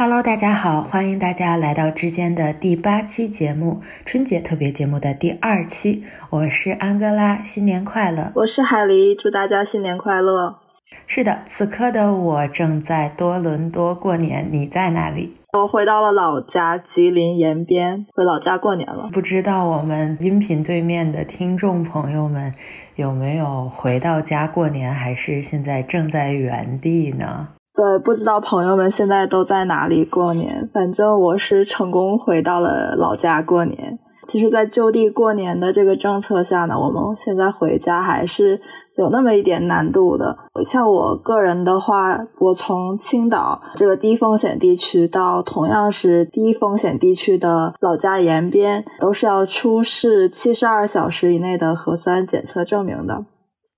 Hello，大家好，欢迎大家来到之间的第八期节目，春节特别节目的第二期。我是安哥拉，新年快乐！我是海狸，祝大家新年快乐！是的，此刻的我正在多伦多过年，你在哪里？我回到了老家吉林延边，回老家过年了。不知道我们音频对面的听众朋友们有没有回到家过年，还是现在正在原地呢？对，不知道朋友们现在都在哪里过年。反正我是成功回到了老家过年。其实，在就地过年的这个政策下呢，我们现在回家还是有那么一点难度的。像我个人的话，我从青岛这个低风险地区到同样是低风险地区的老家延边，都是要出示七十二小时以内的核酸检测证明的。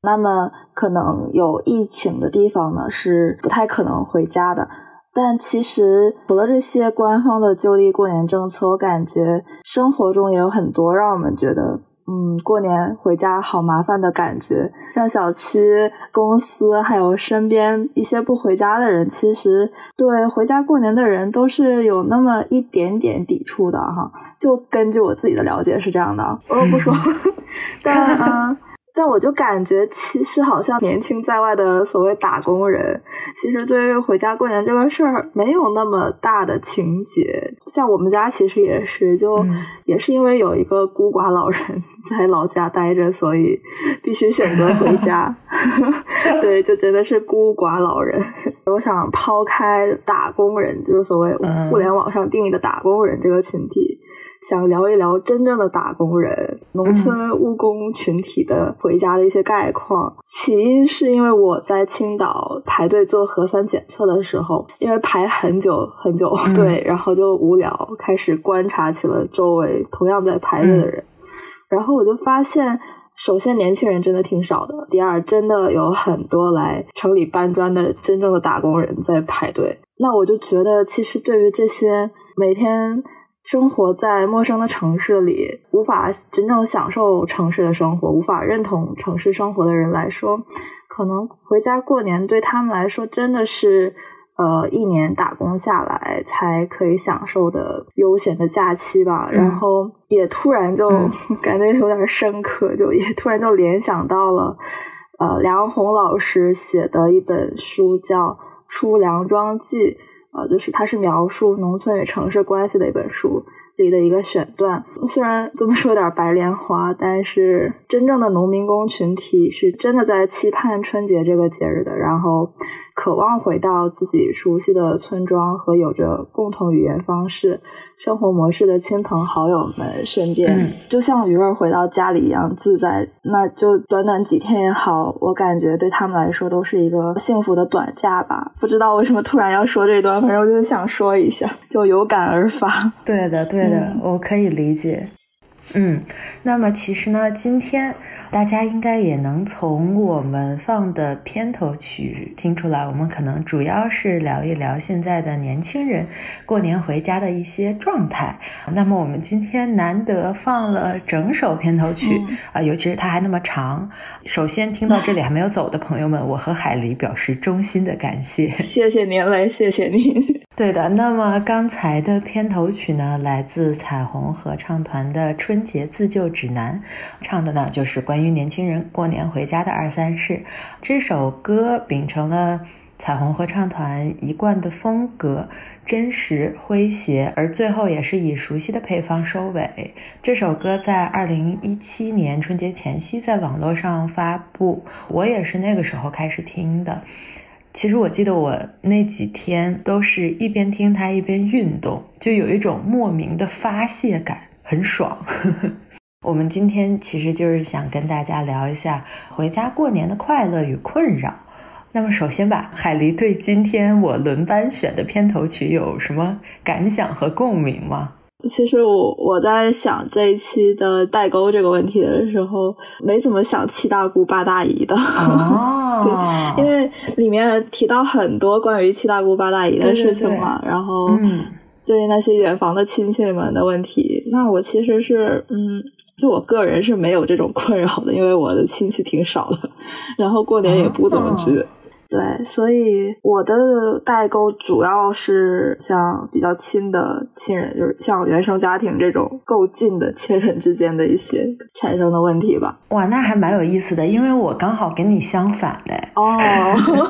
那么，可能有疫情的地方呢，是不太可能回家的。但其实，除了这些官方的就地过年政策，我感觉生活中也有很多让我们觉得，嗯，过年回家好麻烦的感觉。像小区、公司，还有身边一些不回家的人，其实对回家过年的人都是有那么一点点抵触的哈。就根据我自己的了解是这样的，我不说，但啊。但我就感觉，其实好像年轻在外的所谓打工人，其实对于回家过年这个事儿没有那么大的情节。像我们家其实也是，就也是因为有一个孤寡老人在老家待着，所以必须选择回家。对，就真的是孤寡老人。我想抛开打工人，就是所谓互联网上定义的打工人这个群体。想聊一聊真正的打工人、农村务工群体的回家的一些概况。起因是因为我在青岛排队做核酸检测的时候，因为排很久很久，对，然后就无聊，开始观察起了周围同样在排队的人。然后我就发现，首先年轻人真的挺少的；第二，真的有很多来城里搬砖的真正的打工人在排队。那我就觉得，其实对于这些每天。生活在陌生的城市里，无法真正享受城市的生活，无法认同城市生活的人来说，可能回家过年对他们来说真的是，呃，一年打工下来才可以享受的悠闲的假期吧。然后也突然就 感觉有点深刻，就也突然就联想到了，呃，梁红老师写的一本书叫《出梁庄记》。啊，就是它是描述农村与城市关系的一本书里的一个选段。虽然这么说有点白莲花，但是真正的农民工群体是真的在期盼春节这个节日的，然后渴望回到自己熟悉的村庄和有着共同语言方式。生活模式的亲朋好友们身边，就像鱼儿回到家里一样自在。那就短短几天也好，我感觉对他们来说都是一个幸福的短假吧。不知道为什么突然要说这段，反正我就想说一下，就有感而发。对的，对的，我可以理解。嗯，那么其实呢，今天大家应该也能从我们放的片头曲听出来，我们可能主要是聊一聊现在的年轻人过年回家的一些状态。那么我们今天难得放了整首片头曲啊，尤其是它还那么长。首先听到这里还没有走的朋友们，我和海狸表示衷心的感谢，谢谢您嘞，谢谢您。对的，那么刚才的片头曲呢，来自彩虹合唱团的《春节自救指南》，唱的呢就是关于年轻人过年回家的二三事。这首歌秉承了彩虹合唱团一贯的风格，真实诙谐，而最后也是以熟悉的配方收尾。这首歌在二零一七年春节前夕在网络上发布，我也是那个时候开始听的。其实我记得我那几天都是一边听它一边运动，就有一种莫名的发泄感，很爽。我们今天其实就是想跟大家聊一下回家过年的快乐与困扰。那么首先吧，海狸对今天我轮班选的片头曲有什么感想和共鸣吗？其实我我在想这一期的代沟这个问题的时候，没怎么想七大姑八大姨的。哦，对，因为里面提到很多关于七大姑八大姨的事情嘛，然后对那些远房的亲戚们的问题，那我其实是嗯，就我个人是没有这种困扰的，因为我的亲戚挺少的，然后过年也不怎么聚。对，所以我的代沟主要是像比较亲的亲人，就是像原生家庭这种够近的亲人之间的一些产生的问题吧。哇，那还蛮有意思的，因为我刚好跟你相反嘞。哦，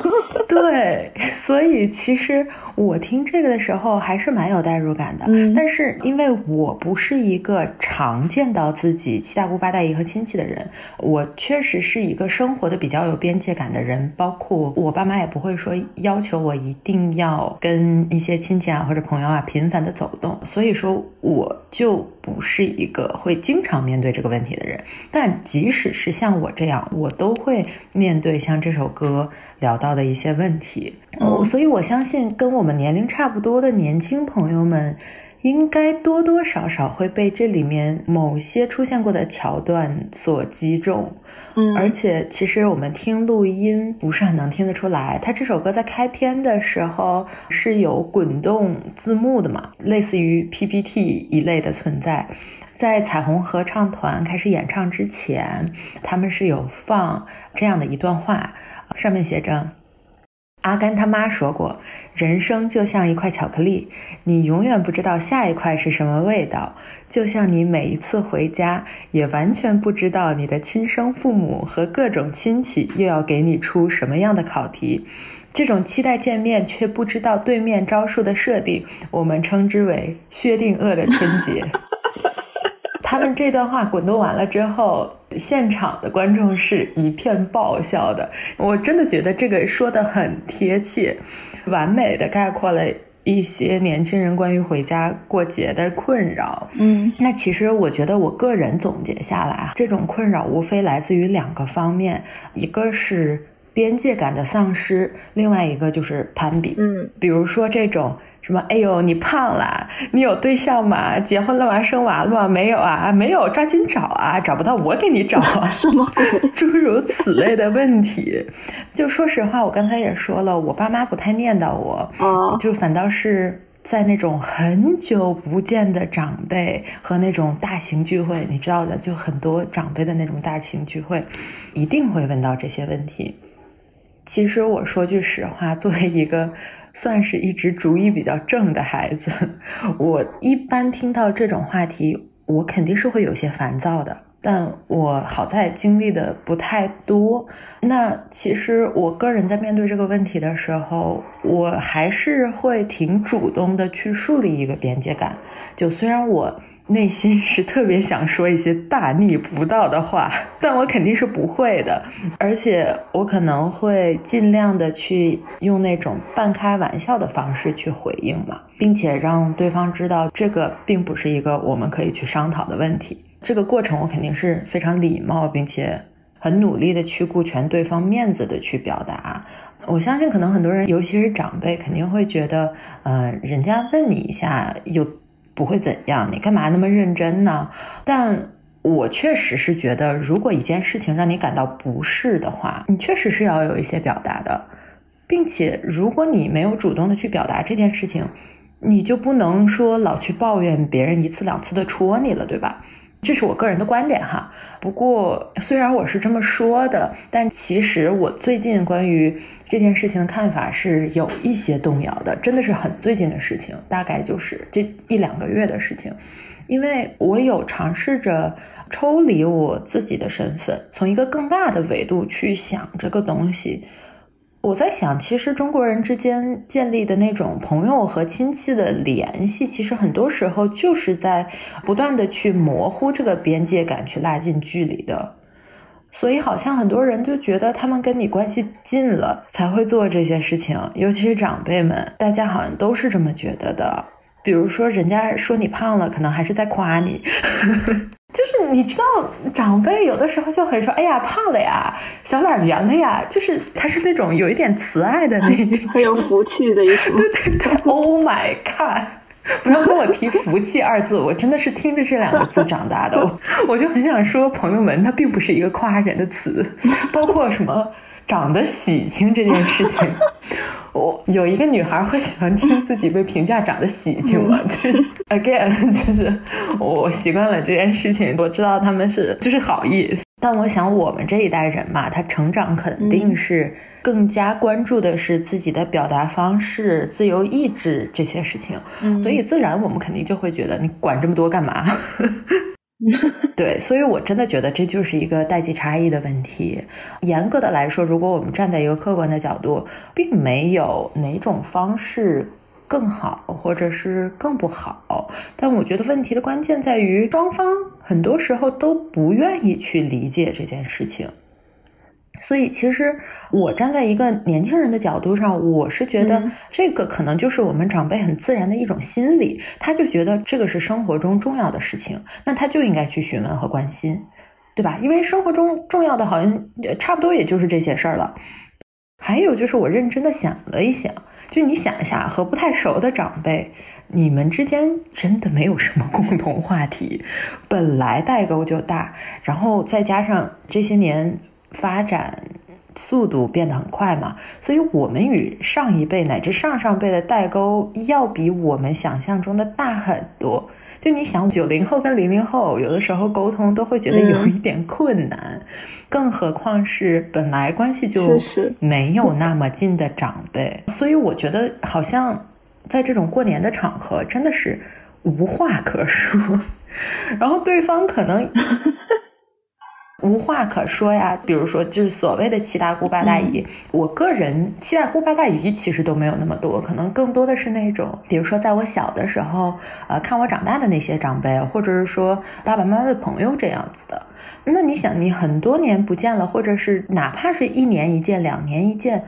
对，所以其实。我听这个的时候还是蛮有代入感的，但是因为我不是一个常见到自己七大姑八大姨和亲戚的人，我确实是一个生活的比较有边界感的人，包括我爸妈也不会说要求我一定要跟一些亲戚啊或者朋友啊频繁的走动，所以说我就不是一个会经常面对这个问题的人。但即使是像我这样，我都会面对像这首歌聊到的一些问题，哦，所以我相信跟我们。年龄差不多的年轻朋友们，应该多多少少会被这里面某些出现过的桥段所击中。嗯，而且其实我们听录音不是很能听得出来，他这首歌在开篇的时候是有滚动字幕的嘛，类似于 PPT 一类的存在。在彩虹合唱团开始演唱之前，他们是有放这样的一段话，上面写着。阿甘他妈说过：“人生就像一块巧克力，你永远不知道下一块是什么味道。就像你每一次回家，也完全不知道你的亲生父母和各种亲戚又要给你出什么样的考题。这种期待见面却不知道对面招数的设定，我们称之为薛定谔的春节。”他们这段话滚动完了之后，现场的观众是一片爆笑的。我真的觉得这个说的很贴切，完美的概括了一些年轻人关于回家过节的困扰。嗯，那其实我觉得我个人总结下来啊，这种困扰无非来自于两个方面，一个是边界感的丧失，另外一个就是攀比。嗯，比如说这种。什么？哎呦，你胖了？你有对象吗？结婚了吗？生娃了吗？没有啊，没有，抓紧找啊！找不到我给你找啊！什么鬼？诸如此类的问题。就说实话，我刚才也说了，我爸妈不太念叨我，哦，就反倒是在那种很久不见的长辈和那种大型聚会，你知道的，就很多长辈的那种大型聚会，一定会问到这些问题。其实我说句实话，作为一个。算是一直主意比较正的孩子，我一般听到这种话题，我肯定是会有些烦躁的。但我好在经历的不太多。那其实我个人在面对这个问题的时候，我还是会挺主动的去树立一个边界感。就虽然我。内心是特别想说一些大逆不道的话，但我肯定是不会的，而且我可能会尽量的去用那种半开玩笑的方式去回应嘛，并且让对方知道这个并不是一个我们可以去商讨的问题。这个过程我肯定是非常礼貌，并且很努力的去顾全对方面子的去表达。我相信可能很多人，尤其是长辈，肯定会觉得，嗯，人家问你一下又。不会怎样，你干嘛那么认真呢？但我确实是觉得，如果一件事情让你感到不适的话，你确实是要有一些表达的，并且如果你没有主动的去表达这件事情，你就不能说老去抱怨别人一次两次的戳你了，对吧？这是我个人的观点哈，不过虽然我是这么说的，但其实我最近关于这件事情的看法是有一些动摇的，真的是很最近的事情，大概就是这一两个月的事情，因为我有尝试着抽离我自己的身份，从一个更大的维度去想这个东西。我在想，其实中国人之间建立的那种朋友和亲戚的联系，其实很多时候就是在不断的去模糊这个边界感，去拉近距离的。所以，好像很多人就觉得他们跟你关系近了才会做这些事情，尤其是长辈们，大家好像都是这么觉得的。比如说，人家说你胖了，可能还是在夸你。就是你知道，长辈有的时候就很说：“哎呀，胖了呀，小脸圆了呀。”就是他是那种有一点慈爱的那种，很有福气的意思。对对对，Oh my god！不要跟我提“福气”二字，我真的是听着这两个字长大的。我 我就很想说，朋友们，它并不是一个夸人的词，包括什么长得喜庆这件事情。我有一个女孩会喜欢听自己被评价长得喜庆吗？就是 again，就是我习惯了这件事情，我知道他们是就是好意，但我想我们这一代人嘛，他成长肯定是更加关注的是自己的表达方式、自由意志这些事情，所以自然我们肯定就会觉得你管这么多干嘛？对，所以我真的觉得这就是一个代际差异的问题。严格的来说，如果我们站在一个客观的角度，并没有哪种方式更好，或者是更不好。但我觉得问题的关键在于，双方很多时候都不愿意去理解这件事情。所以，其实我站在一个年轻人的角度上，我是觉得这个可能就是我们长辈很自然的一种心理，他就觉得这个是生活中重要的事情，那他就应该去询问和关心，对吧？因为生活中重要的好像差不多也就是这些事儿了。还有就是，我认真的想了一想，就你想一下，和不太熟的长辈，你们之间真的没有什么共同话题，本来代沟就大，然后再加上这些年。发展速度变得很快嘛，所以我们与上一辈乃至上上辈的代沟要比我们想象中的大很多。就你想，九零后跟零零后有的时候沟通都会觉得有一点困难，更何况是本来关系就没有那么近的长辈。所以我觉得，好像在这种过年的场合，真的是无话可说，然后对方可能。无话可说呀，比如说就是所谓的七大姑八大姨，我个人七大姑八大姨其实都没有那么多，可能更多的是那种，比如说在我小的时候，呃，看我长大的那些长辈，或者是说爸爸妈妈的朋友这样子的。那你想，你很多年不见了，或者是哪怕是一年一见、两年一见，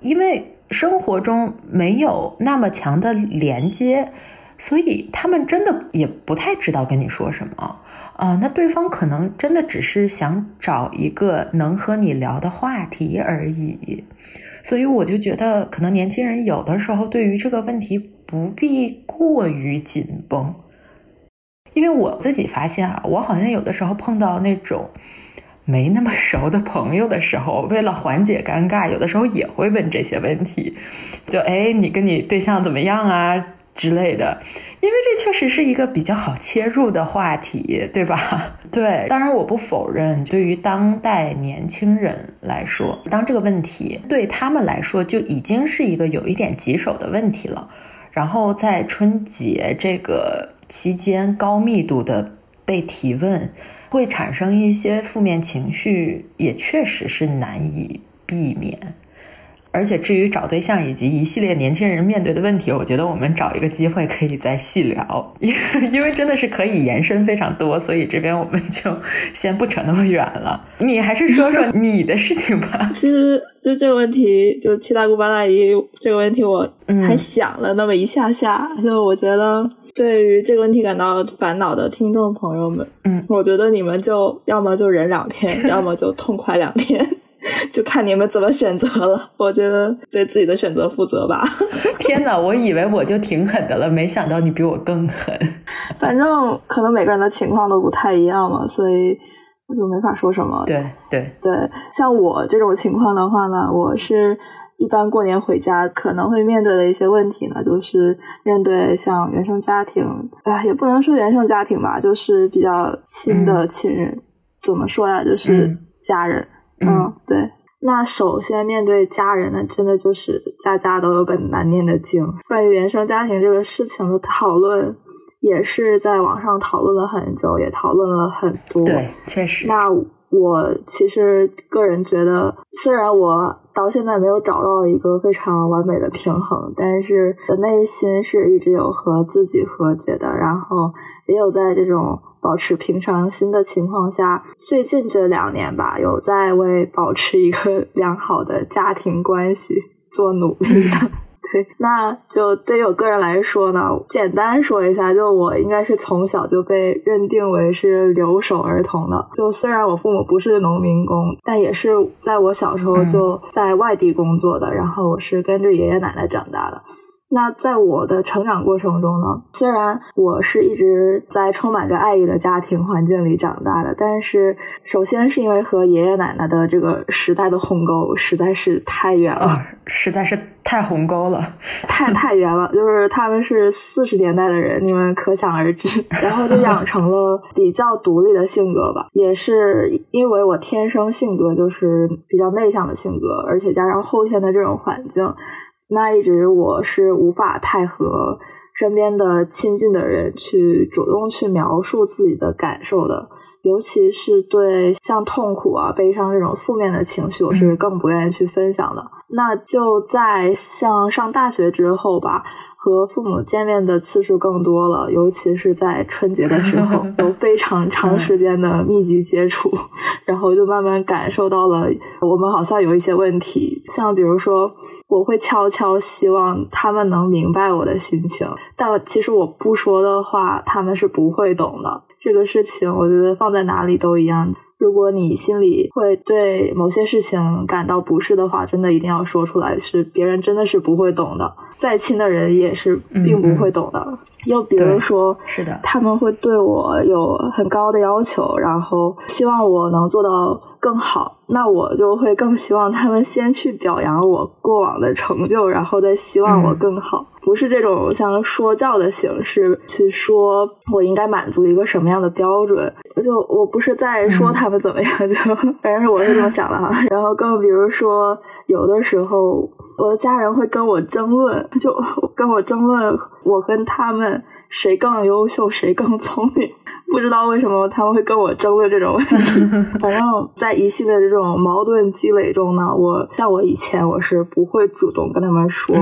因为生活中没有那么强的连接，所以他们真的也不太知道跟你说什么。啊，那对方可能真的只是想找一个能和你聊的话题而已，所以我就觉得，可能年轻人有的时候对于这个问题不必过于紧绷，因为我自己发现啊，我好像有的时候碰到那种没那么熟的朋友的时候，为了缓解尴尬，有的时候也会问这些问题，就哎，你跟你对象怎么样啊？之类的，因为这确实是一个比较好切入的话题，对吧？对，当然我不否认，对于当代年轻人来说，当这个问题对他们来说就已经是一个有一点棘手的问题了。然后在春节这个期间高密度的被提问，会产生一些负面情绪，也确实是难以避免。而且，至于找对象以及一系列年轻人面对的问题，我觉得我们找一个机会可以再细聊，因 因为真的是可以延伸非常多，所以这边我们就先不扯那么远了。你还是说说你的事情吧。其实就这个问题，就七大姑八大姨这个问题，我还想了那么一下下。就我觉得，对于这个问题感到烦恼的听众朋友们，嗯，我觉得你们就要么就忍两天，要么就痛快两天。就看你们怎么选择了。我觉得对自己的选择负责吧。天哪，我以为我就挺狠的了，没想到你比我更狠。反正可能每个人的情况都不太一样嘛，所以我就没法说什么。对对对，像我这种情况的话呢，我是一般过年回家可能会面对的一些问题呢，就是面对像原生家庭，哎，也不能说原生家庭吧，就是比较亲的亲人，怎么说呀？就是家人。嗯，对。那首先面对家人呢，真的就是家家都有本难念的经。关于原生家庭这个事情的讨论，也是在网上讨论了很久，也讨论了很多。对，确实。那我其实个人觉得，虽然我到现在没有找到一个非常完美的平衡，但是内心是一直有和自己和解的，然后也有在这种。保持平常心的情况下，最近这两年吧，有在为保持一个 良好的家庭关系做努力的。对，那就对于我个人来说呢，简单说一下，就我应该是从小就被认定为是留守儿童的。就虽然我父母不是农民工，但也是在我小时候就在外地工作的，然后我是跟着爷爷奶奶长大的。那在我的成长过程中呢，虽然我是一直在充满着爱意的家庭环境里长大的，但是首先是因为和爷爷奶奶的这个时代的鸿沟实在是太远了，实在是太鸿沟了，太太远了。就是他们是四十年代的人，你们可想而知。然后就养 成了比较独立的性格吧，也是因为我天生性格就是比较内向的性格，而且加上后天的这种环境。那一直我是无法太和身边的亲近的人去主动去描述自己的感受的，尤其是对像痛苦啊、悲伤这种负面的情绪，我是更不愿意去分享的。那就在像上大学之后吧。和父母见面的次数更多了，尤其是在春节的时候，有非常长时间的密集接触，然后就慢慢感受到了我们好像有一些问题。像比如说，我会悄悄希望他们能明白我的心情，但其实我不说的话，他们是不会懂的。这个事情，我觉得放在哪里都一样。如果你心里会对某些事情感到不适的话，真的一定要说出来，是别人真的是不会懂的，再亲的人也是并不会懂的。又比如说，是的，他们会对我有很高的要求，然后希望我能做到更好，那我就会更希望他们先去表扬我过往的成就，然后再希望我更好。不是这种像说教的形式去说，我应该满足一个什么样的标准？就我不是在说他们怎么样，就反正我是这么想的哈。然后更比如说，有的时候我的家人会跟我争论，就跟我争论我跟他们。谁更优秀，谁更聪明？不知道为什么他们会跟我争论这种 问题。反正，在一系列这种矛盾积累中呢，我像我以前我是不会主动跟他们说，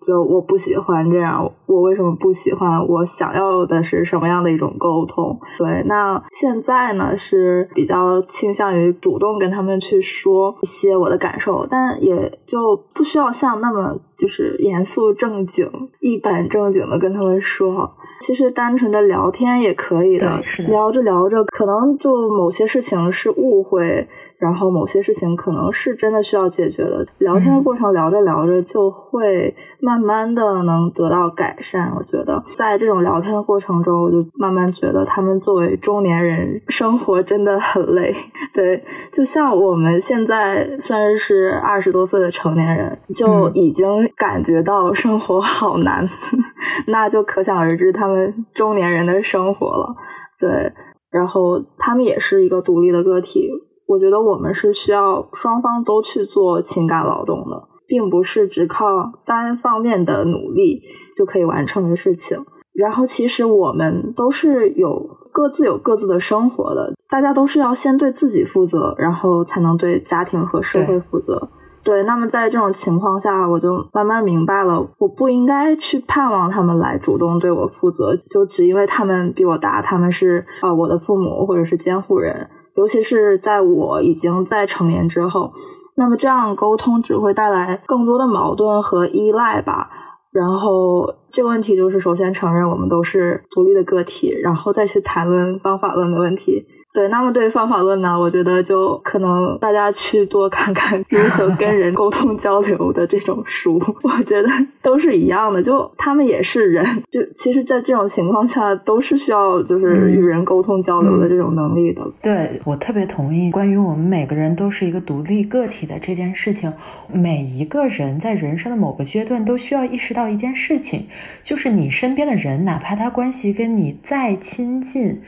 就我不喜欢这样，我为什么不喜欢？我想要的是什么样的一种沟通？对，那现在呢是比较倾向于主动跟他们去说一些我的感受，但也就不需要像那么就是严肃正经、一本正经的跟他们说。其实单纯的聊天也可以的，聊着聊着，可能就某些事情是误会。然后某些事情可能是真的需要解决的，聊天的过程聊着聊着就会慢慢的能得到改善。我觉得在这种聊天的过程中，我就慢慢觉得他们作为中年人，生活真的很累。对，就像我们现在算是二十多岁的成年人，就已经感觉到生活好难，那就可想而知他们中年人的生活了。对，然后他们也是一个独立的个体。我觉得我们是需要双方都去做情感劳动的，并不是只靠单方面的努力就可以完成的事情。然后，其实我们都是有各自有各自的生活的，大家都是要先对自己负责，然后才能对家庭和社会负责。对，那么在这种情况下，我就慢慢明白了，我不应该去盼望他们来主动对我负责，就只因为他们比我大，他们是啊我的父母或者是监护人。尤其是在我已经在成年之后，那么这样沟通只会带来更多的矛盾和依赖吧。然后这个问题就是，首先承认我们都是独立的个体，然后再去谈论方法论的问题。对，那么对于方法论呢？我觉得就可能大家去多看看如何跟人沟通交流的这种书，我觉得都是一样的。就他们也是人，就其实，在这种情况下，都是需要就是与人沟通交流的这种能力的。对我特别同意，关于我们每个人都是一个独立个体的这件事情，每一个人在人生的某个阶段都需要意识到一件事情，就是你身边的人，哪怕他关系跟你再亲近。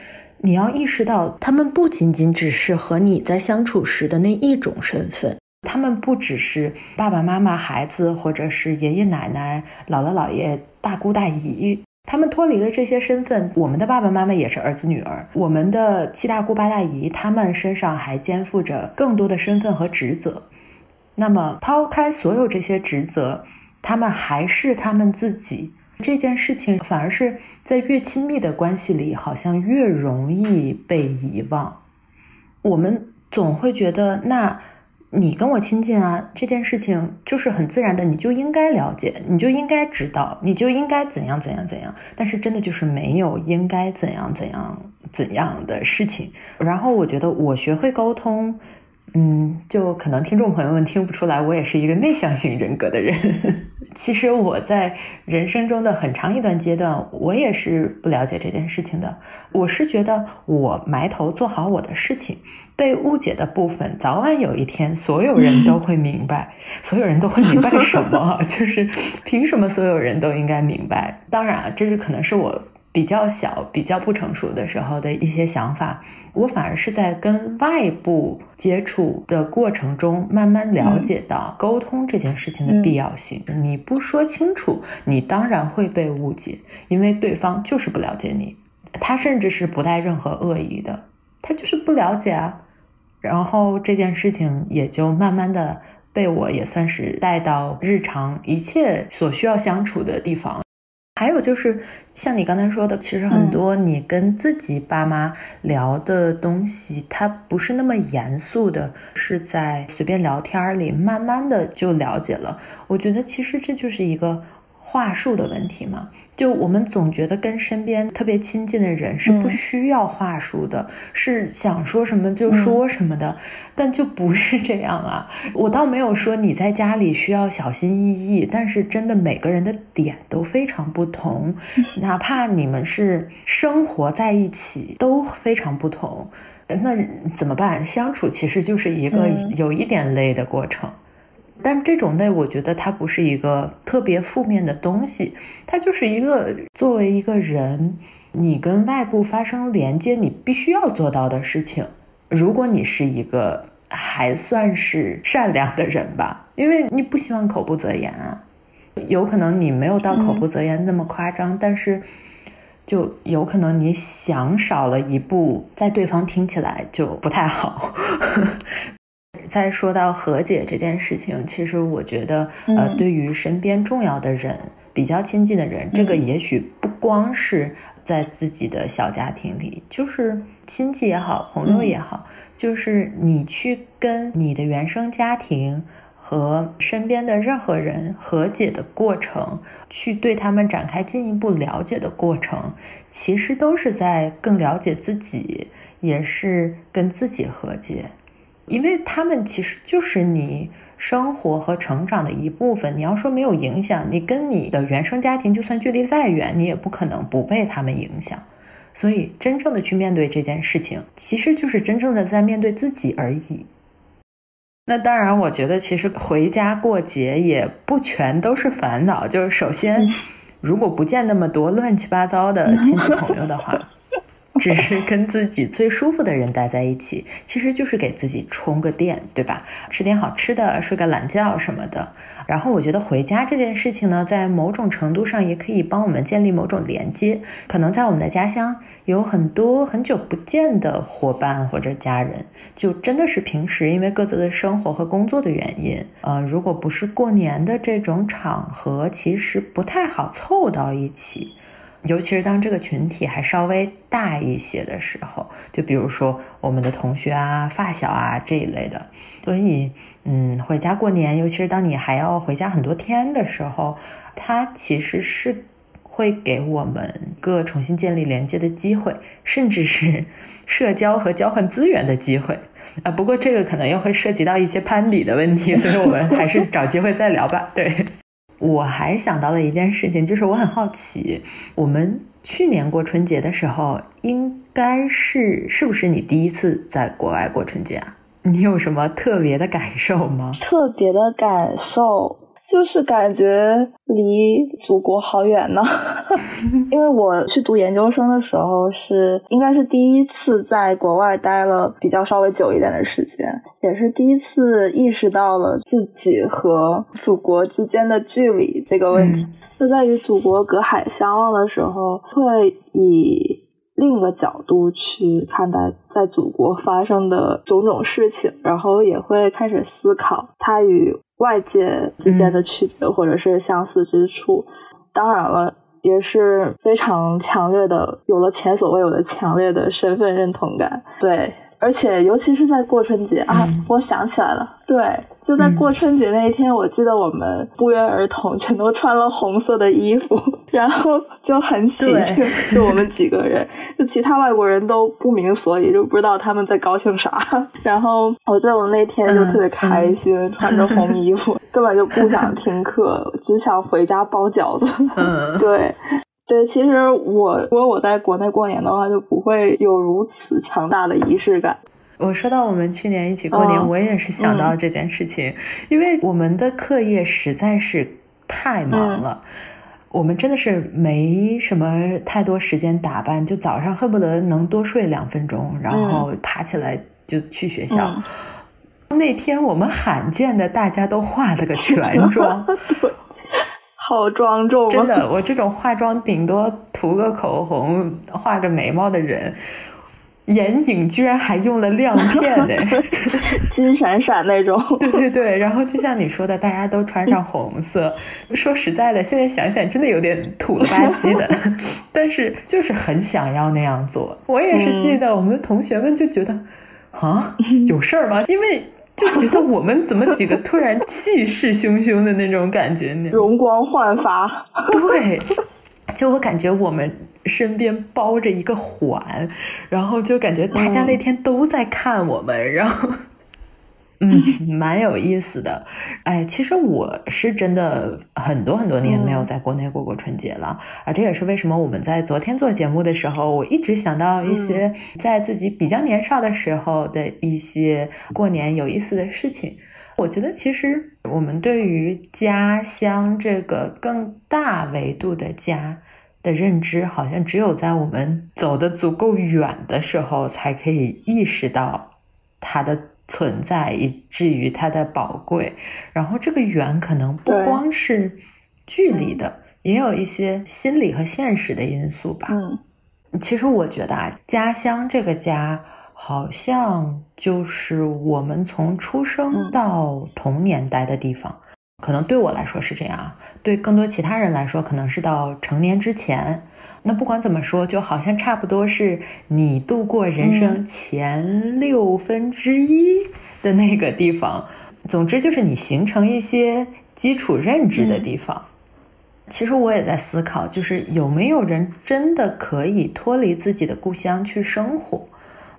你要意识到，他们不仅仅只是和你在相处时的那一种身份，他们不只是爸爸妈妈、孩子，或者是爷爷奶奶、姥姥姥爷、大姑大姨。他们脱离了这些身份，我们的爸爸妈妈也是儿子女儿，我们的七大姑八大姨，他们身上还肩负着更多的身份和职责。那么，抛开所有这些职责，他们还是他们自己。这件事情反而是在越亲密的关系里，好像越容易被遗忘。我们总会觉得，那你跟我亲近啊，这件事情就是很自然的，你就应该了解，你就应该知道，你就应该怎样怎样怎样。但是真的就是没有应该怎样怎样怎样的事情。然后我觉得，我学会沟通。嗯，就可能听众朋友们听不出来，我也是一个内向型人格的人。其实我在人生中的很长一段阶段，我也是不了解这件事情的。我是觉得我埋头做好我的事情，被误解的部分，早晚有一天所有人都会明白。所有人都会明白什么？就是凭什么所有人都应该明白？当然，这是可能是我。比较小、比较不成熟的时候的一些想法，我反而是在跟外部接触的过程中，慢慢了解到沟通这件事情的必要性。你不说清楚，你当然会被误解，因为对方就是不了解你，他甚至是不带任何恶意的，他就是不了解啊。然后这件事情也就慢慢的被我也算是带到日常一切所需要相处的地方。还有就是，像你刚才说的，其实很多你跟自己爸妈聊的东西，它不是那么严肃的，是在随便聊天里，慢慢的就了解了。我觉得其实这就是一个话术的问题嘛。就我们总觉得跟身边特别亲近的人是不需要话术的，是想说什么就说什么的，但就不是这样啊！我倒没有说你在家里需要小心翼翼，但是真的每个人的点都非常不同，哪怕你们是生活在一起都非常不同，那怎么办？相处其实就是一个有一点累的过程。但这种累，我觉得它不是一个特别负面的东西，它就是一个作为一个人，你跟外部发生连接，你必须要做到的事情。如果你是一个还算是善良的人吧，因为你不希望口不择言啊，有可能你没有到口不择言那么夸张，但是就有可能你想少了一步，在对方听起来就不太好。再说到和解这件事情，其实我觉得，呃，对于身边重要的人、比较亲近的人，这个也许不光是在自己的小家庭里，就是亲戚也好，朋友也好，就是你去跟你的原生家庭和身边的任何人和解的过程，去对他们展开进一步了解的过程，其实都是在更了解自己，也是跟自己和解。因为他们其实就是你生活和成长的一部分。你要说没有影响，你跟你的原生家庭就算距离再远，你也不可能不被他们影响。所以，真正的去面对这件事情，其实就是真正的在面对自己而已。那当然，我觉得其实回家过节也不全都是烦恼。就是首先，如果不见那么多乱七八糟的亲戚朋友的话。只是跟自己最舒服的人待在一起，其实就是给自己充个电，对吧？吃点好吃的，睡个懒觉什么的。然后我觉得回家这件事情呢，在某种程度上也可以帮我们建立某种连接。可能在我们的家乡有很多很久不见的伙伴或者家人，就真的是平时因为各自的生活和工作的原因，呃，如果不是过年的这种场合，其实不太好凑到一起。尤其是当这个群体还稍微大一些的时候，就比如说我们的同学啊、发小啊这一类的，所以，嗯，回家过年，尤其是当你还要回家很多天的时候，它其实是会给我们个重新建立连接的机会，甚至是社交和交换资源的机会啊。不过这个可能又会涉及到一些攀比的问题，所以我们还是找机会再聊吧。对。我还想到了一件事情，就是我很好奇，我们去年过春节的时候，应该是是不是你第一次在国外过春节啊？你有什么特别的感受吗？特别的感受。就是感觉离祖国好远呢，因为我去读研究生的时候是应该是第一次在国外待了比较稍微久一点的时间，也是第一次意识到了自己和祖国之间的距离这个问题。就在与祖国隔海相望的时候，会以另一个角度去看待在祖国发生的种种事情，然后也会开始思考它与。外界之间的区别或者是相似之处，当然了，也是非常强烈的，有了前所未有的强烈的身份认同感。对，而且尤其是在过春节啊，我想起来了，对，就在过春节那一天，我记得我们不约而同全都穿了红色的衣服，然后就很喜庆，就我们几个人，就其他外国人都不明所以，就不知道他们在高兴啥。然后我记得我那天就特别开心，穿着红衣服，根本就不想听课，只想回家包饺子。对。对，其实我如果我在国内过年的话，就不会有如此强大的仪式感。我说到我们去年一起过年，我也是想到这件事情，因为我们的课业实在是太忙了，我们真的是没什么太多时间打扮，就早上恨不得能多睡两分钟，然后爬起来就去学校。那天我们罕见的大家都化了个全 妆。好庄重，真的，我这种化妆顶多涂个口红、画个眉毛的人，眼影居然还用了亮片呢，金闪闪那种。对对对，然后就像你说的，大家都穿上红色。说实在的，现在想想真的有点土了吧唧的，但是就是很想要那样做。我也是记得，我们的同学们就觉得啊，有事儿吗？因为。就觉得我们怎么几个突然气势汹汹的那种感觉呢？容光焕发。对，就我感觉我们身边包着一个环，然后就感觉大家那天都在看我们，然后。嗯，蛮有意思的。哎，其实我是真的很多很多年没有在国内过过春节了啊！这也是为什么我们在昨天做节目的时候，我一直想到一些在自己比较年少的时候的一些过年有意思的事情。我觉得其实我们对于家乡这个更大维度的家的认知，好像只有在我们走的足够远的时候，才可以意识到它的。存在以至于它的宝贵，然后这个远可能不光是距离的，也有一些心理和现实的因素吧。嗯，其实我觉得啊，家乡这个家好像就是我们从出生到童年待的地方，可能对我来说是这样，对更多其他人来说，可能是到成年之前。那不管怎么说，就好像差不多是你度过人生前六分之一的那个地方。总之，就是你形成一些基础认知的地方。其实我也在思考，就是有没有人真的可以脱离自己的故乡去生活？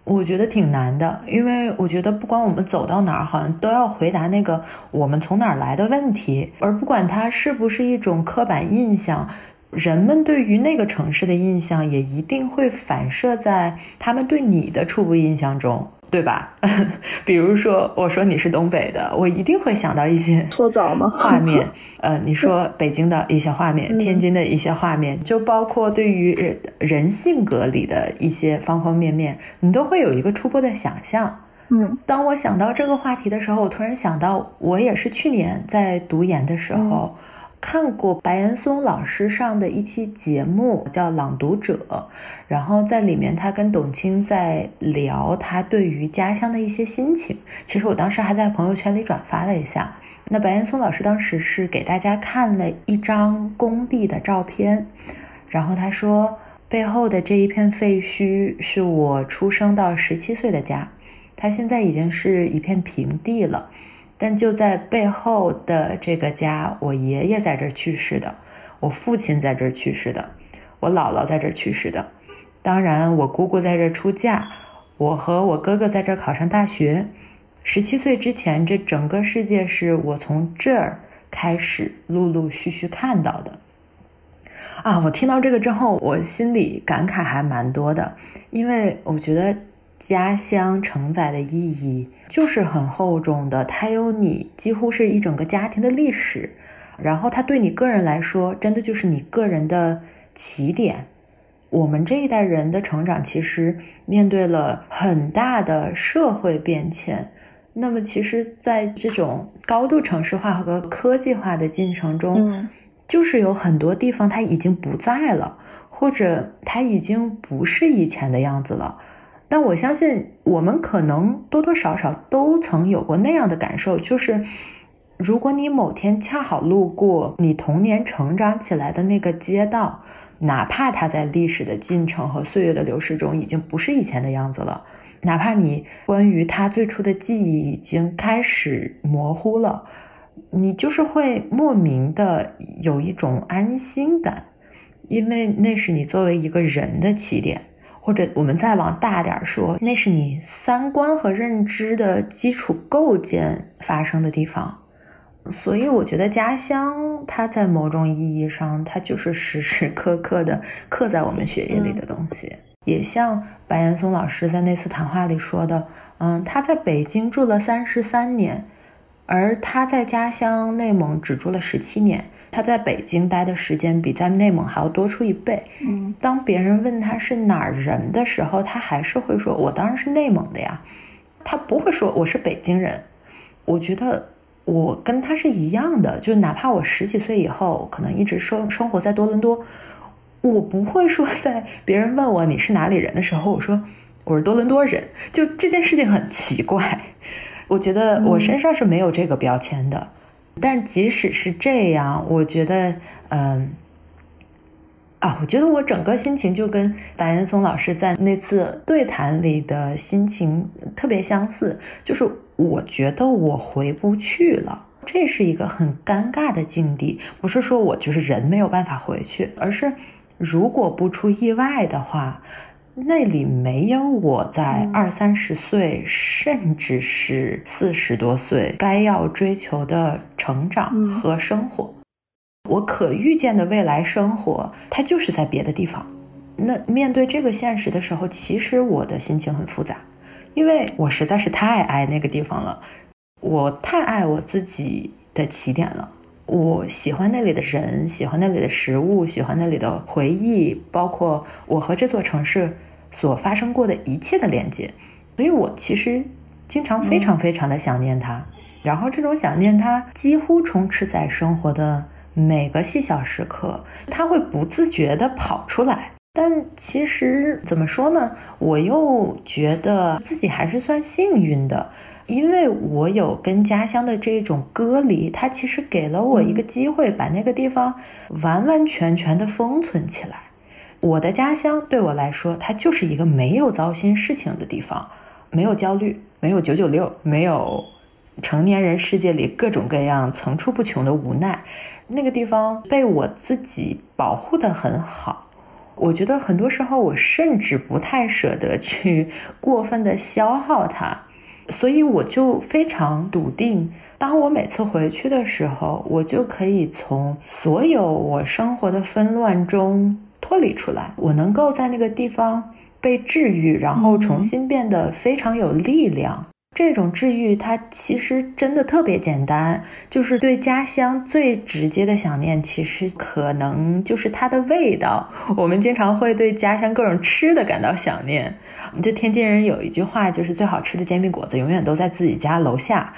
我觉得挺难的，因为我觉得不管我们走到哪儿，好像都要回答那个我们从哪儿来的问题，而不管它是不是一种刻板印象。人们对于那个城市的印象也一定会反射在他们对你的初步印象中，对吧？比如说，我说你是东北的，我一定会想到一些搓澡吗？画面。呃，你说北京的一些画面，天津的一些画面，就包括对于人性格里的一些方方面面，你都会有一个初步的想象。嗯，当我想到这个话题的时候，我突然想到，我也是去年在读研的时候。看过白岩松老师上的一期节目，叫《朗读者》，然后在里面他跟董卿在聊他对于家乡的一些心情。其实我当时还在朋友圈里转发了一下。那白岩松老师当时是给大家看了一张工地的照片，然后他说背后的这一片废墟是我出生到十七岁的家，他现在已经是一片平地了。但就在背后的这个家，我爷爷在这儿去世的，我父亲在这儿去世的，我姥姥在这儿去世的，当然我姑姑在这儿出嫁，我和我哥哥在这儿考上大学。十七岁之前，这整个世界是我从这儿开始陆陆续续看到的。啊，我听到这个之后，我心里感慨还蛮多的，因为我觉得。家乡承载的意义就是很厚重的，它有你几乎是一整个家庭的历史，然后它对你个人来说，真的就是你个人的起点。我们这一代人的成长，其实面对了很大的社会变迁。那么，其实，在这种高度城市化和科技化的进程中，就是有很多地方它已经不在了，或者它已经不是以前的样子了。但我相信，我们可能多多少少都曾有过那样的感受，就是如果你某天恰好路过你童年成长起来的那个街道，哪怕它在历史的进程和岁月的流逝中已经不是以前的样子了，哪怕你关于它最初的记忆已经开始模糊了，你就是会莫名的有一种安心感。因为那是你作为一个人的起点，或者我们再往大点说，那是你三观和认知的基础构建发生的地方。所以我觉得家乡，它在某种意义上，它就是时时刻刻的刻在我们血液里的东西。也像白岩松老师在那次谈话里说的，嗯，他在北京住了三十三年，而他在家乡内蒙只住了十七年。他在北京待的时间比在内蒙还要多出一倍。嗯，当别人问他是哪儿人的时候，他还是会说：“我当然是内蒙的呀。”他不会说我是北京人。我觉得我跟他是一样的，就哪怕我十几岁以后可能一直生生活在多伦多，我不会说在别人问我你是哪里人的时候，我说我是多伦多人。就这件事情很奇怪，我觉得我身上是没有这个标签的。但即使是这样，我觉得，嗯，啊，我觉得我整个心情就跟白岩松老师在那次对谈里的心情特别相似，就是我觉得我回不去了，这是一个很尴尬的境地。不是说我就是人没有办法回去，而是如果不出意外的话。那里没有我在二三十岁，甚至是四十多岁该要追求的成长和生活。我可预见的未来生活，它就是在别的地方。那面对这个现实的时候，其实我的心情很复杂，因为我实在是太爱那个地方了，我太爱我自己的起点了。我喜欢那里的人，喜欢那里的食物，喜欢那里的回忆，包括我和这座城市所发生过的一切的连接。所以我其实经常非常非常的想念它，然后这种想念它几乎充斥在生活的每个细小时刻，它会不自觉的跑出来。但其实怎么说呢？我又觉得自己还是算幸运的。因为我有跟家乡的这种隔离，它其实给了我一个机会，把那个地方完完全全的封存起来。我的家乡对我来说，它就是一个没有糟心事情的地方，没有焦虑，没有九九六，没有成年人世界里各种各样层出不穷的无奈。那个地方被我自己保护得很好，我觉得很多时候我甚至不太舍得去过分的消耗它。所以我就非常笃定，当我每次回去的时候，我就可以从所有我生活的纷乱中脱离出来，我能够在那个地方被治愈，然后重新变得非常有力量。这种治愈，它其实真的特别简单，就是对家乡最直接的想念，其实可能就是它的味道。我们经常会对家乡各种吃的感到想念。就天津人有一句话，就是最好吃的煎饼果子永远都在自己家楼下。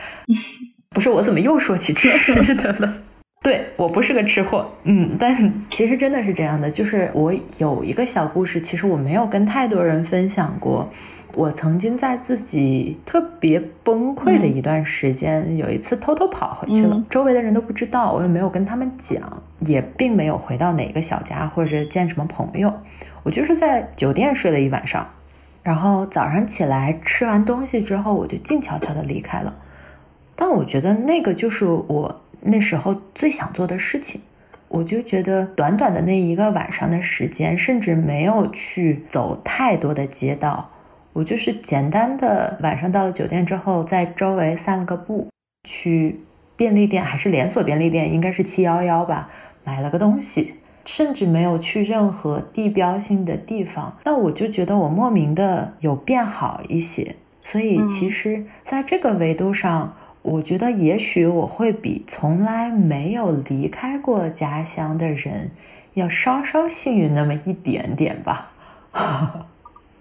不是我怎么又说起吃的了？对我不是个吃货，嗯，但 其实真的是这样的。就是我有一个小故事，其实我没有跟太多人分享过。我曾经在自己特别崩溃的一段时间，有一次偷偷跑回去了，周围的人都不知道，我也没有跟他们讲，也并没有回到哪个小家或者见什么朋友，我就是在酒店睡了一晚上，然后早上起来吃完东西之后，我就静悄悄的离开了。但我觉得那个就是我那时候最想做的事情，我就觉得短短的那一个晚上的时间，甚至没有去走太多的街道。我就是简单的晚上到了酒店之后，在周围散了个步，去便利店还是连锁便利店，应该是七幺幺吧，买了个东西，甚至没有去任何地标性的地方。那我就觉得我莫名的有变好一些，所以其实在这个维度上，我觉得也许我会比从来没有离开过家乡的人要稍稍幸运那么一点点吧。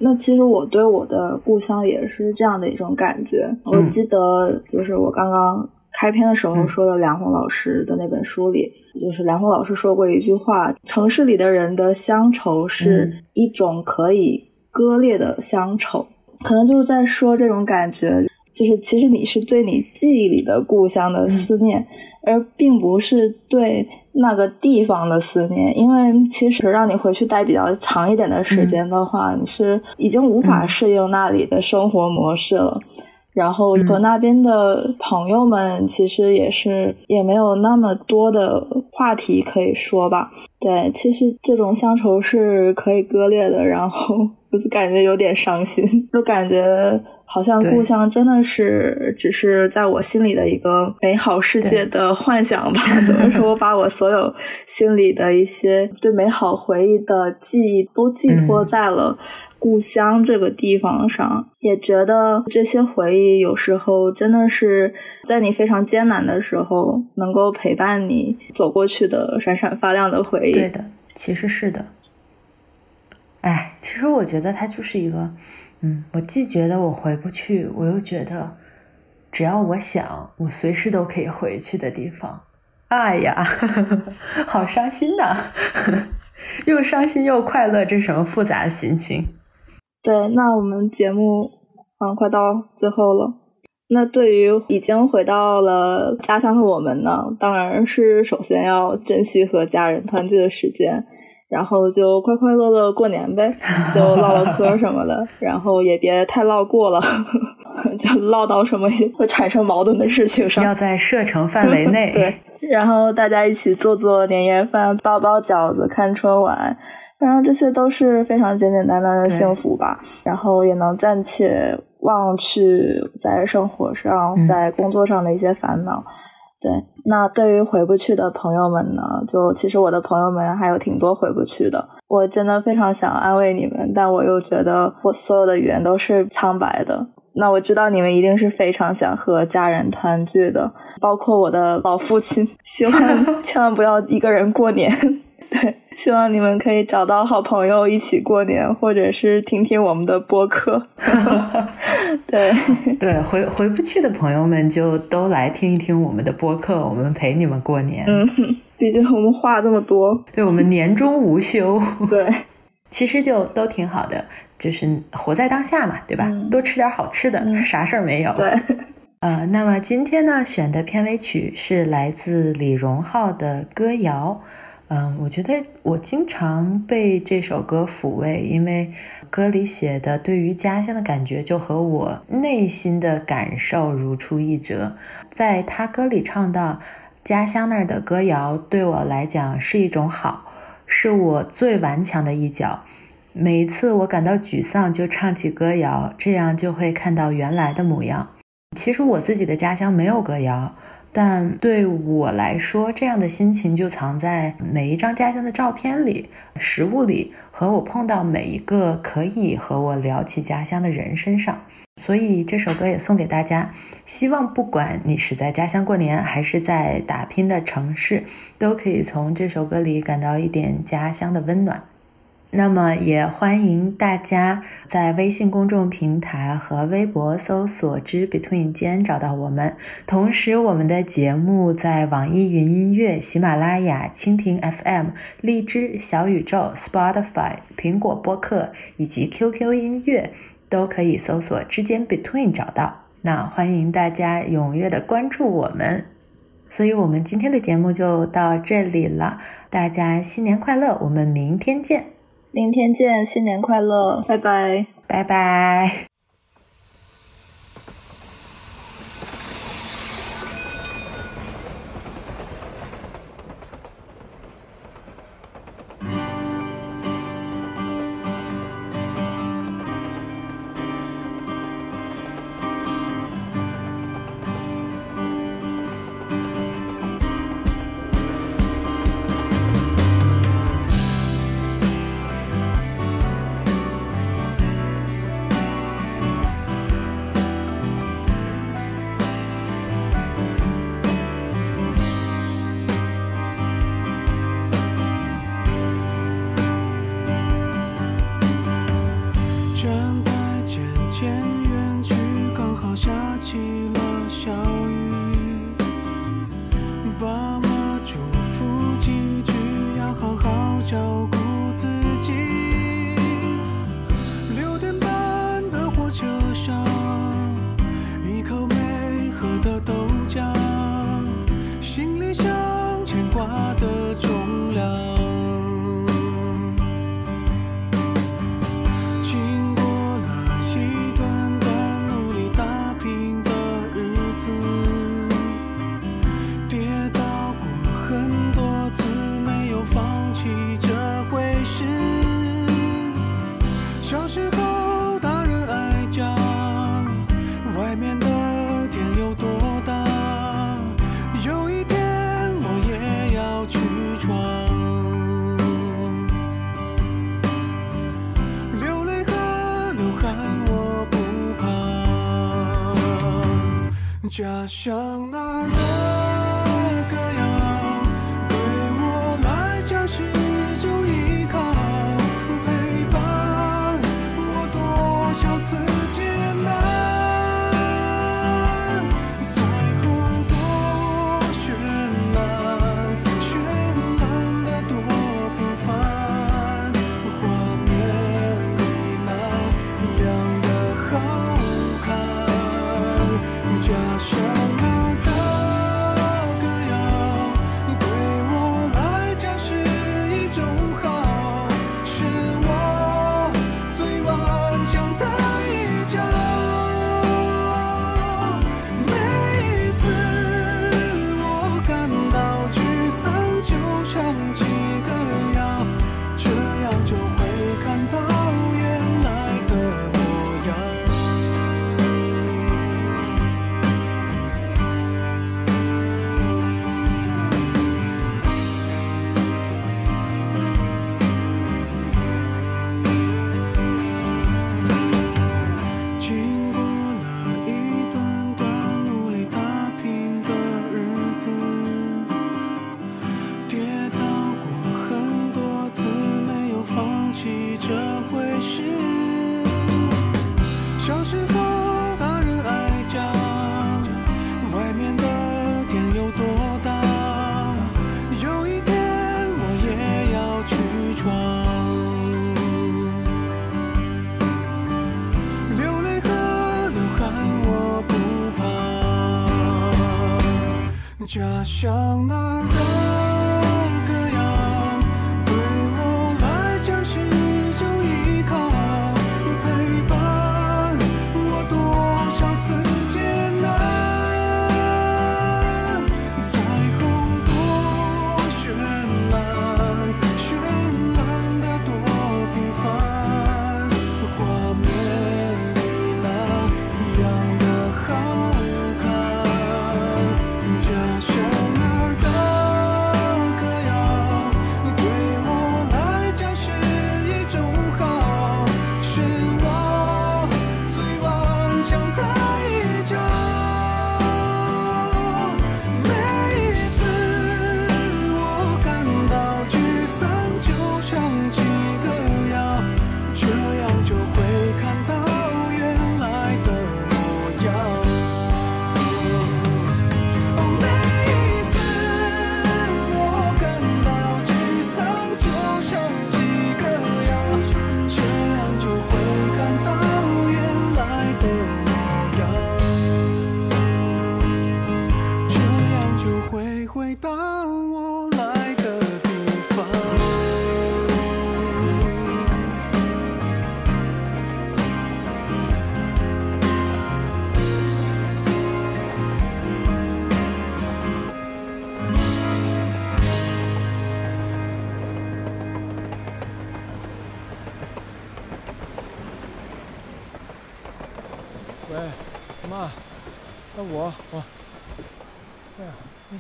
那其实我对我的故乡也是这样的一种感觉。我记得就是我刚刚开篇的时候说的梁红老师的那本书里，就是梁红老师说过一句话：城市里的人的乡愁是一种可以割裂的乡愁，可能就是在说这种感觉，就是其实你是对你记忆里的故乡的思念，而并不是对。那个地方的思念，因为其实让你回去待比较长一点的时间的话，你是已经无法适应那里的生活模式了。然后和那边的朋友们其实也是也没有那么多的话题可以说吧。对，其实这种乡愁是可以割裂的，然后 我就感觉有点伤心，就感觉。好像故乡真的是只是在我心里的一个美好世界的幻想吧？怎么说？我把我所有心里的一些对美好回忆的记忆都寄托在了故乡这个地方上，也觉得这些回忆有时候真的是在你非常艰难的时候能够陪伴你走过去的闪闪发亮的回忆。对的，其实是的。哎，其实我觉得它就是一个。嗯，我既觉得我回不去，我又觉得只要我想，我随时都可以回去的地方。哎呀，好伤心呐！又伤心又快乐，这什么复杂的心情？对，那我们节目啊，快到最后了。那对于已经回到了家乡的我们呢，当然是首先要珍惜和家人团聚的时间。然后就快快乐乐过年呗，就唠唠嗑什么的，然后也别太唠过了，就唠到什么会产生矛盾的事情上。要在射程范围内。对，然后大家一起做做年夜饭，包包饺子，看春晚，反正这些都是非常简简单单的幸福吧。然后也能暂且忘去在生活上、在工作上的一些烦恼。对，那对于回不去的朋友们呢？就其实我的朋友们还有挺多回不去的。我真的非常想安慰你们，但我又觉得我所有的语言都是苍白的。那我知道你们一定是非常想和家人团聚的，包括我的老父亲，希望 千万不要一个人过年。对，希望你们可以找到好朋友一起过年，或者是听听我们的播客。对 对，回回不去的朋友们就都来听一听我们的播客，我们陪你们过年。嗯，毕竟我们话这么多，对我们年终无休。对，其实就都挺好的，就是活在当下嘛，对吧？多吃点好吃的，啥事儿没有。对，呃，那么今天呢，选的片尾曲是来自李荣浩的歌谣。嗯，我觉得我经常被这首歌抚慰，因为歌里写的对于家乡的感觉就和我内心的感受如出一辙。在他歌里唱到，家乡那儿的歌谣对我来讲是一种好，是我最顽强的一角。每一次我感到沮丧，就唱起歌谣，这样就会看到原来的模样。其实我自己的家乡没有歌谣。但对我来说，这样的心情就藏在每一张家乡的照片里、食物里，和我碰到每一个可以和我聊起家乡的人身上。所以这首歌也送给大家，希望不管你是在家乡过年，还是在打拼的城市，都可以从这首歌里感到一点家乡的温暖。那么也欢迎大家在微信公众平台和微博搜索“之 Between 间”找到我们。同时，我们的节目在网易云音乐、喜马拉雅、蜻蜓 FM、荔枝、小宇宙、Spotify、苹果播客以及 QQ 音乐都可以搜索“之间 Between” 找到。那欢迎大家踊跃的关注我们。所以，我们今天的节目就到这里了。大家新年快乐！我们明天见。明天见，新年快乐，拜拜，拜拜。他想那他向哪儿？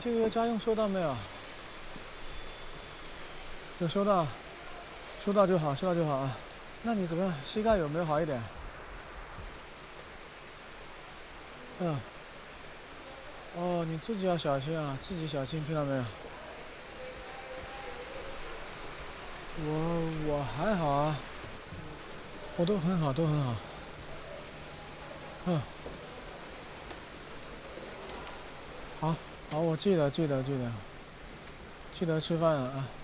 这个月家用收到没有？有收到收到就好收到就好啊。那你怎么样？膝盖有没有好一点？嗯。哦你自己要小心啊自己小心听到没有？我我还好啊。我都很好都很好。嗯。好。好我记得记得记得。记得吃饭了啊。